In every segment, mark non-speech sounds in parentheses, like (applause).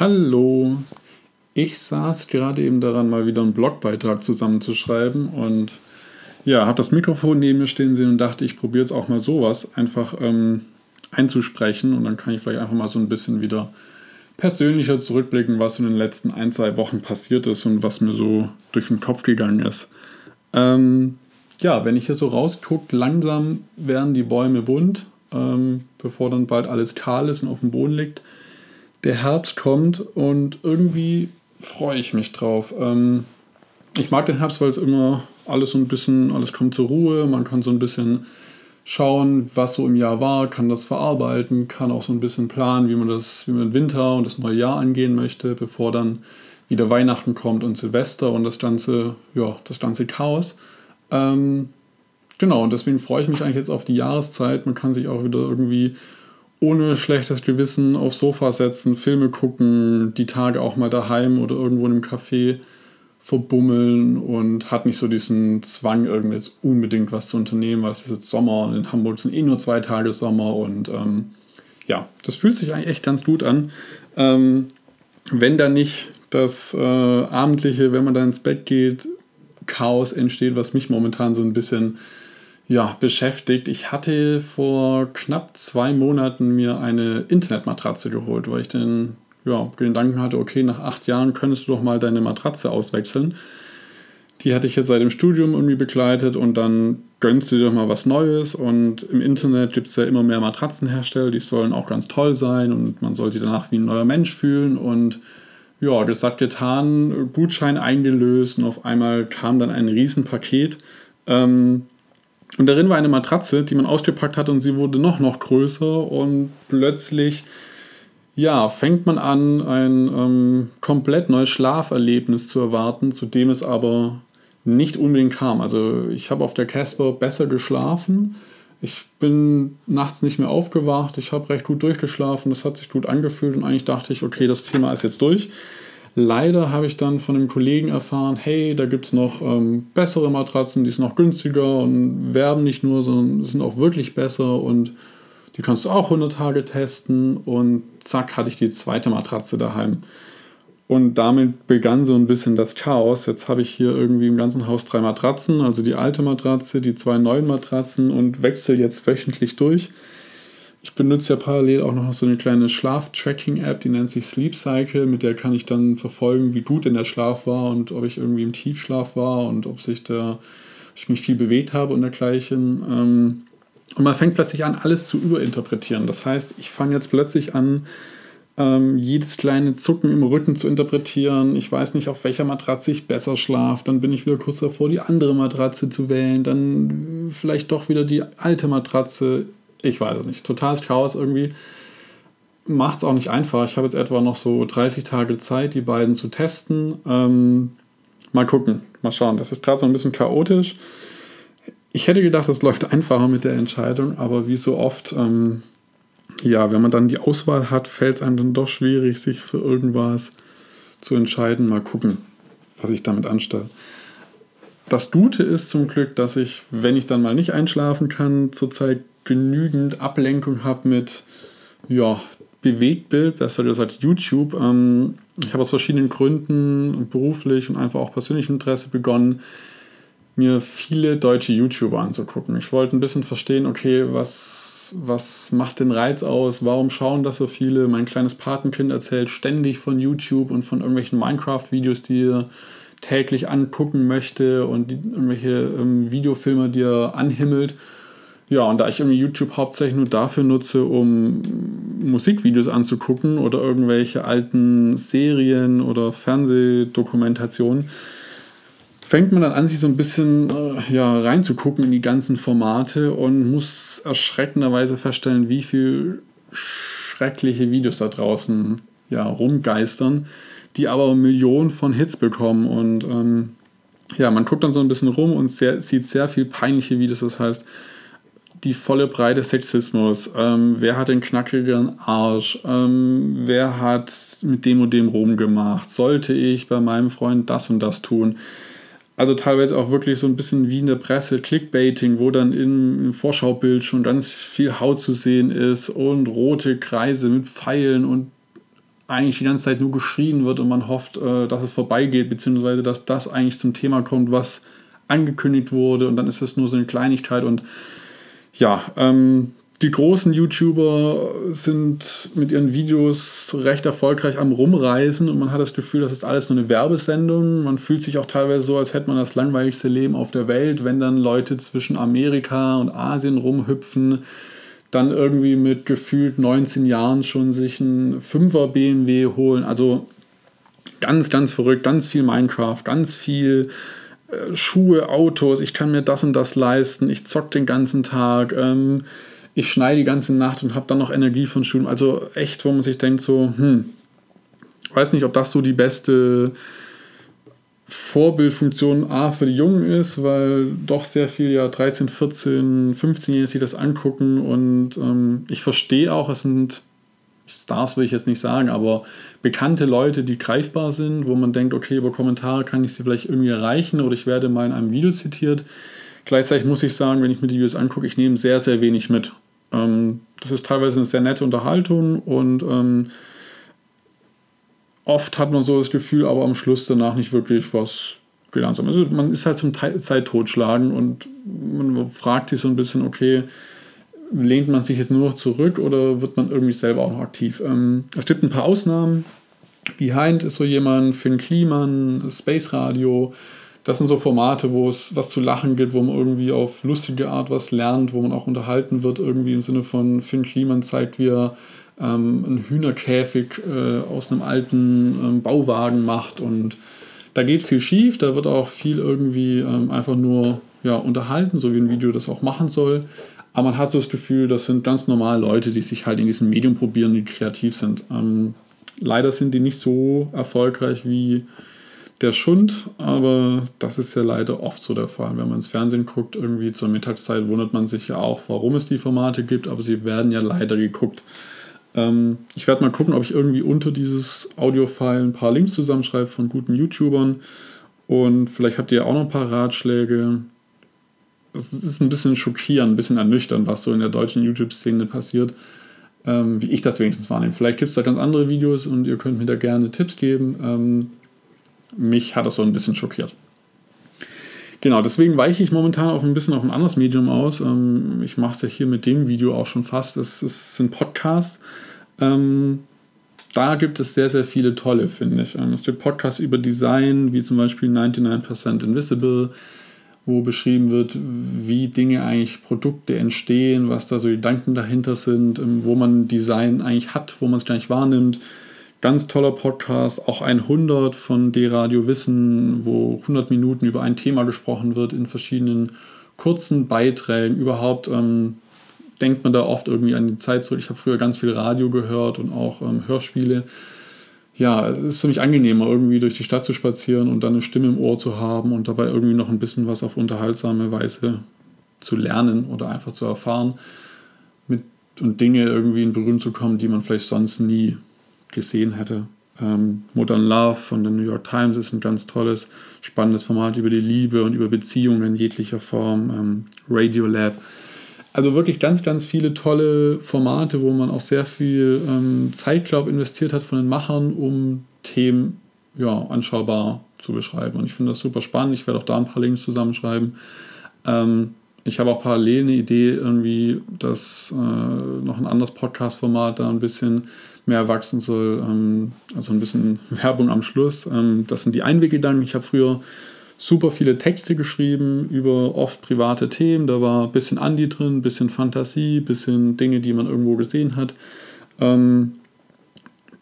Hallo. Ich saß gerade eben daran, mal wieder einen Blogbeitrag zusammenzuschreiben und ja, habe das Mikrofon neben mir stehen sehen und dachte, ich probiere jetzt auch mal sowas einfach ähm, einzusprechen und dann kann ich vielleicht einfach mal so ein bisschen wieder persönlicher zurückblicken, was in den letzten ein, zwei Wochen passiert ist und was mir so durch den Kopf gegangen ist. Ähm, ja, wenn ich hier so rausgucke, langsam werden die Bäume bunt, ähm, bevor dann bald alles kahl ist und auf dem Boden liegt der Herbst kommt und irgendwie freue ich mich drauf. Ähm, ich mag den Herbst, weil es immer alles so ein bisschen, alles kommt zur Ruhe, man kann so ein bisschen schauen, was so im Jahr war, kann das verarbeiten, kann auch so ein bisschen planen, wie man das, wie man Winter und das neue Jahr angehen möchte, bevor dann wieder Weihnachten kommt und Silvester und das ganze, ja, das ganze Chaos. Ähm, genau, und deswegen freue ich mich eigentlich jetzt auf die Jahreszeit. Man kann sich auch wieder irgendwie ohne schlechtes Gewissen aufs Sofa setzen, Filme gucken, die Tage auch mal daheim oder irgendwo in einem Café verbummeln und hat nicht so diesen Zwang, irgendwie jetzt unbedingt was zu unternehmen, weil es ist jetzt Sommer und in Hamburg sind eh nur zwei Tage Sommer und ähm, ja, das fühlt sich eigentlich echt ganz gut an. Ähm, wenn da nicht das äh, abendliche, wenn man dann ins Bett geht, Chaos entsteht, was mich momentan so ein bisschen ja, beschäftigt. Ich hatte vor knapp zwei Monaten mir eine Internetmatratze geholt, weil ich den ja, Gedanken hatte, okay, nach acht Jahren könntest du doch mal deine Matratze auswechseln. Die hatte ich jetzt seit dem Studium irgendwie begleitet und dann gönnst du dir doch mal was Neues. Und im Internet gibt es ja immer mehr Matratzenhersteller, die sollen auch ganz toll sein und man soll sich danach wie ein neuer Mensch fühlen. Und ja, das hat getan, Gutschein eingelöst und auf einmal kam dann ein Riesenpaket. Ähm, und darin war eine Matratze, die man ausgepackt hat und sie wurde noch, noch größer und plötzlich, ja, fängt man an, ein ähm, komplett neues Schlaferlebnis zu erwarten, zu dem es aber nicht unbedingt kam. Also ich habe auf der Casper besser geschlafen. Ich bin nachts nicht mehr aufgewacht. Ich habe recht gut durchgeschlafen. Das hat sich gut angefühlt und eigentlich dachte ich, okay, das Thema ist jetzt durch. Leider habe ich dann von einem Kollegen erfahren, hey, da gibt es noch ähm, bessere Matratzen, die sind noch günstiger und werben nicht nur, sondern sind auch wirklich besser und die kannst du auch 100 Tage testen und zack hatte ich die zweite Matratze daheim. Und damit begann so ein bisschen das Chaos. Jetzt habe ich hier irgendwie im ganzen Haus drei Matratzen, also die alte Matratze, die zwei neuen Matratzen und wechsle jetzt wöchentlich durch. Ich benutze ja parallel auch noch so eine kleine Schlaf-Tracking-App, die nennt sich Sleep Cycle. Mit der kann ich dann verfolgen, wie gut denn der Schlaf war und ob ich irgendwie im Tiefschlaf war und ob sich da, ich mich viel bewegt habe und dergleichen. Ähm, und man fängt plötzlich an, alles zu überinterpretieren. Das heißt, ich fange jetzt plötzlich an, ähm, jedes kleine Zucken im Rücken zu interpretieren. Ich weiß nicht, auf welcher Matratze ich besser schlafe. Dann bin ich wieder kurz davor, die andere Matratze zu wählen. Dann vielleicht doch wieder die alte Matratze ich weiß es nicht, totales Chaos irgendwie. Macht es auch nicht einfach. Ich habe jetzt etwa noch so 30 Tage Zeit, die beiden zu testen. Ähm, mal gucken, mal schauen. Das ist gerade so ein bisschen chaotisch. Ich hätte gedacht, es läuft einfacher mit der Entscheidung, aber wie so oft, ähm, ja, wenn man dann die Auswahl hat, fällt es einem dann doch schwierig, sich für irgendwas zu entscheiden. Mal gucken, was ich damit anstelle. Das Gute ist zum Glück, dass ich, wenn ich dann mal nicht einschlafen kann, zurzeit genügend Ablenkung habe mit ja, Bewegtbild, besser gesagt YouTube. Ähm, ich habe aus verschiedenen Gründen, beruflich und einfach auch persönlichem Interesse begonnen, mir viele deutsche YouTuber anzugucken. Ich wollte ein bisschen verstehen, okay, was, was macht den Reiz aus? Warum schauen das so viele? Mein kleines Patenkind erzählt ständig von YouTube und von irgendwelchen Minecraft-Videos, die er täglich angucken möchte und die, irgendwelche ähm, Videofilme, die er anhimmelt. Ja, und da ich YouTube hauptsächlich nur dafür nutze, um Musikvideos anzugucken oder irgendwelche alten Serien oder Fernsehdokumentationen, fängt man dann an, sich so ein bisschen äh, ja, reinzugucken in die ganzen Formate und muss erschreckenderweise feststellen, wie viel schreckliche Videos da draußen ja, rumgeistern, die aber Millionen von Hits bekommen. Und ähm, ja, man guckt dann so ein bisschen rum und sehr, sieht sehr viel peinliche Videos. Das heißt, die volle Breite Sexismus. Ähm, wer hat den knackigen Arsch? Ähm, wer hat mit dem und dem rumgemacht? Sollte ich bei meinem Freund das und das tun? Also teilweise auch wirklich so ein bisschen wie in der Presse, Clickbaiting, wo dann im Vorschaubild schon ganz viel Haut zu sehen ist und rote Kreise mit Pfeilen und eigentlich die ganze Zeit nur geschrien wird und man hofft, äh, dass es vorbeigeht, beziehungsweise dass das eigentlich zum Thema kommt, was angekündigt wurde und dann ist das nur so eine Kleinigkeit und ja, ähm, die großen YouTuber sind mit ihren Videos recht erfolgreich am Rumreisen und man hat das Gefühl, das ist alles nur eine Werbesendung. Man fühlt sich auch teilweise so, als hätte man das langweiligste Leben auf der Welt, wenn dann Leute zwischen Amerika und Asien rumhüpfen, dann irgendwie mit gefühlt 19 Jahren schon sich einen 5er BMW holen. Also ganz, ganz verrückt, ganz viel Minecraft, ganz viel Schuhe, Autos, ich kann mir das und das leisten, ich zock den ganzen Tag. Ähm, ich schneide die ganze Nacht und habe dann noch Energie von Studium. Also echt, wo man sich denkt, so, hm, weiß nicht, ob das so die beste Vorbildfunktion A für die Jungen ist, weil doch sehr viel ja 13, 14, 15-Jährige sich das angucken und ähm, ich verstehe auch, es sind Stars will ich jetzt nicht sagen, aber bekannte Leute, die greifbar sind, wo man denkt, okay, über Kommentare kann ich sie vielleicht irgendwie erreichen oder ich werde mal in einem Video zitiert. Gleichzeitig muss ich sagen, wenn ich mir die Videos angucke, ich nehme sehr, sehr wenig mit. Ähm, das ist teilweise eine sehr nette Unterhaltung und ähm, oft hat man so das Gefühl, aber am Schluss danach nicht wirklich was gelernt zu haben. Also man ist halt zum Zeit totschlagen und man fragt sich so ein bisschen, okay, lehnt man sich jetzt nur noch zurück oder wird man irgendwie selber auch noch aktiv? Ähm, es gibt ein paar Ausnahmen. Behind ist so jemand, Finn Kliman, Space Radio, das sind so Formate, wo es was zu lachen gibt, wo man irgendwie auf lustige Art was lernt, wo man auch unterhalten wird, irgendwie im Sinne von Finn Kliman zeigt, wie er ähm, einen Hühnerkäfig äh, aus einem alten ähm, Bauwagen macht und da geht viel schief, da wird auch viel irgendwie ähm, einfach nur ja, unterhalten, so wie ein Video das auch machen soll. Aber man hat so das Gefühl, das sind ganz normale Leute, die sich halt in diesem Medium probieren, die kreativ sind. Ähm, leider sind die nicht so erfolgreich wie der Schund, aber das ist ja leider oft so der Fall. Wenn man ins Fernsehen guckt, irgendwie zur Mittagszeit, wundert man sich ja auch, warum es die Formate gibt, aber sie werden ja leider geguckt. Ähm, ich werde mal gucken, ob ich irgendwie unter dieses Audio-File ein paar Links zusammenschreibe von guten YouTubern und vielleicht habt ihr auch noch ein paar Ratschläge. Es ist ein bisschen schockierend, ein bisschen ernüchternd, was so in der deutschen YouTube-Szene passiert, ähm, wie ich das wenigstens wahrnehme. Vielleicht gibt es da ganz andere Videos und ihr könnt mir da gerne Tipps geben. Ähm, mich hat das so ein bisschen schockiert. Genau, deswegen weiche ich momentan auch ein bisschen auf ein anderes Medium aus. Ähm, ich mache es ja hier mit dem Video auch schon fast. Es, es sind Podcasts. Ähm, da gibt es sehr, sehr viele tolle, finde ich. Ähm, es gibt Podcasts über Design, wie zum Beispiel 99% Invisible, wo beschrieben wird, wie Dinge eigentlich, Produkte entstehen, was da so die Gedanken dahinter sind, wo man Design eigentlich hat, wo man es gar nicht wahrnimmt Ganz toller Podcast, auch 100 von D-Radio Wissen, wo 100 Minuten über ein Thema gesprochen wird in verschiedenen kurzen Beiträgen. Überhaupt ähm, denkt man da oft irgendwie an die Zeit zurück. Ich habe früher ganz viel Radio gehört und auch ähm, Hörspiele. Ja, es ist für mich angenehmer, irgendwie durch die Stadt zu spazieren und dann eine Stimme im Ohr zu haben und dabei irgendwie noch ein bisschen was auf unterhaltsame Weise zu lernen oder einfach zu erfahren mit, und Dinge irgendwie in Berührung zu kommen, die man vielleicht sonst nie gesehen hätte. Ähm, Modern Love von der New York Times ist ein ganz tolles, spannendes Format über die Liebe und über Beziehungen in jeglicher Form. Ähm, Radio Lab. Also wirklich ganz, ganz viele tolle Formate, wo man auch sehr viel ähm, Zeit, glaube investiert hat von den Machern, um Themen ja, anschaubar zu beschreiben. Und ich finde das super spannend. Ich werde auch da ein paar Links zusammenschreiben. Ähm, ich habe auch parallel eine Idee, irgendwie, dass äh, noch ein anderes Podcast-Format da ein bisschen mehr wachsen soll. Ähm, also ein bisschen (laughs) Werbung am Schluss. Ähm, das sind die Einweggedanken. Ich habe früher super viele Texte geschrieben über oft private Themen. Da war ein bisschen Andi drin, ein bisschen Fantasie, ein bisschen Dinge, die man irgendwo gesehen hat. Ähm,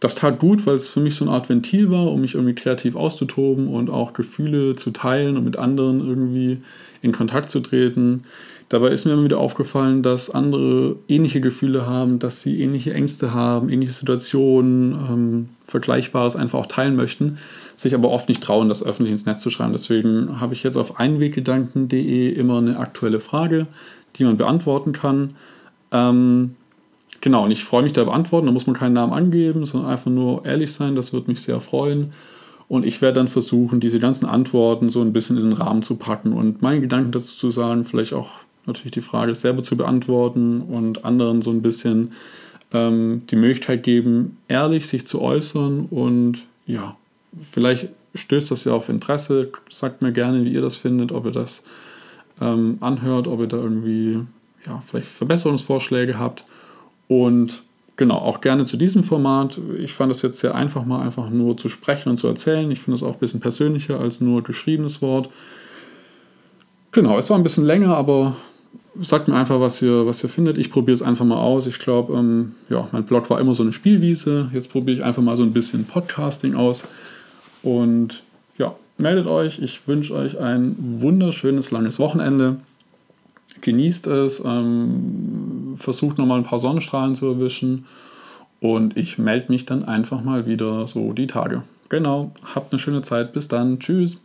das tat gut, weil es für mich so eine Art Ventil war, um mich irgendwie kreativ auszutoben und auch Gefühle zu teilen und mit anderen irgendwie in Kontakt zu treten. Dabei ist mir immer wieder aufgefallen, dass andere ähnliche Gefühle haben, dass sie ähnliche Ängste haben, ähnliche Situationen, ähm, Vergleichbares einfach auch teilen möchten, sich aber oft nicht trauen, das öffentlich ins Netz zu schreiben. Deswegen habe ich jetzt auf einweggedanken.de immer eine aktuelle Frage, die man beantworten kann. Ähm, genau, und ich freue mich da beantworten. Da muss man keinen Namen angeben, sondern einfach nur ehrlich sein. Das würde mich sehr freuen. Und ich werde dann versuchen, diese ganzen Antworten so ein bisschen in den Rahmen zu packen und meine Gedanken dazu zu sagen, vielleicht auch natürlich die Frage selber zu beantworten und anderen so ein bisschen ähm, die Möglichkeit geben, ehrlich sich zu äußern und ja, vielleicht stößt das ja auf Interesse. Sagt mir gerne, wie ihr das findet, ob ihr das ähm, anhört, ob ihr da irgendwie ja, vielleicht Verbesserungsvorschläge habt. Und genau, auch gerne zu diesem Format. Ich fand es jetzt sehr einfach, mal einfach nur zu sprechen und zu erzählen. Ich finde es auch ein bisschen persönlicher als nur geschriebenes Wort. Genau, es war ein bisschen länger, aber sagt mir einfach, was ihr, was ihr findet. Ich probiere es einfach mal aus. Ich glaube, ähm, ja, mein Blog war immer so eine Spielwiese. Jetzt probiere ich einfach mal so ein bisschen Podcasting aus. Und ja, meldet euch. Ich wünsche euch ein wunderschönes, langes Wochenende. Genießt es. Ähm, versucht nochmal ein paar Sonnenstrahlen zu erwischen. Und ich melde mich dann einfach mal wieder so die Tage. Genau. Habt eine schöne Zeit. Bis dann. Tschüss.